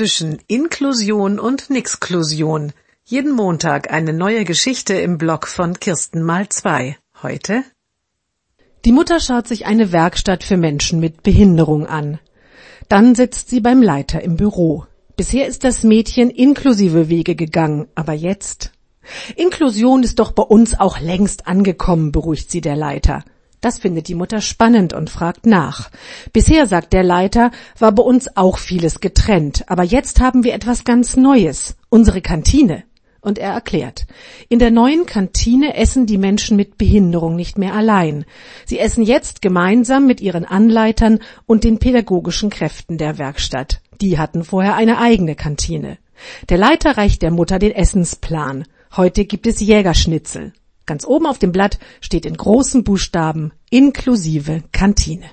zwischen Inklusion und Nixklusion. Jeden Montag eine neue Geschichte im Blog von Kirsten mal zwei. Heute? Die Mutter schaut sich eine Werkstatt für Menschen mit Behinderung an. Dann sitzt sie beim Leiter im Büro. Bisher ist das Mädchen inklusive Wege gegangen, aber jetzt? Inklusion ist doch bei uns auch längst angekommen, beruhigt sie der Leiter. Das findet die Mutter spannend und fragt nach. Bisher, sagt der Leiter, war bei uns auch vieles getrennt, aber jetzt haben wir etwas ganz Neues, unsere Kantine. Und er erklärt, in der neuen Kantine essen die Menschen mit Behinderung nicht mehr allein. Sie essen jetzt gemeinsam mit ihren Anleitern und den pädagogischen Kräften der Werkstatt. Die hatten vorher eine eigene Kantine. Der Leiter reicht der Mutter den Essensplan. Heute gibt es Jägerschnitzel. Ganz oben auf dem Blatt steht in großen Buchstaben inklusive Kantine.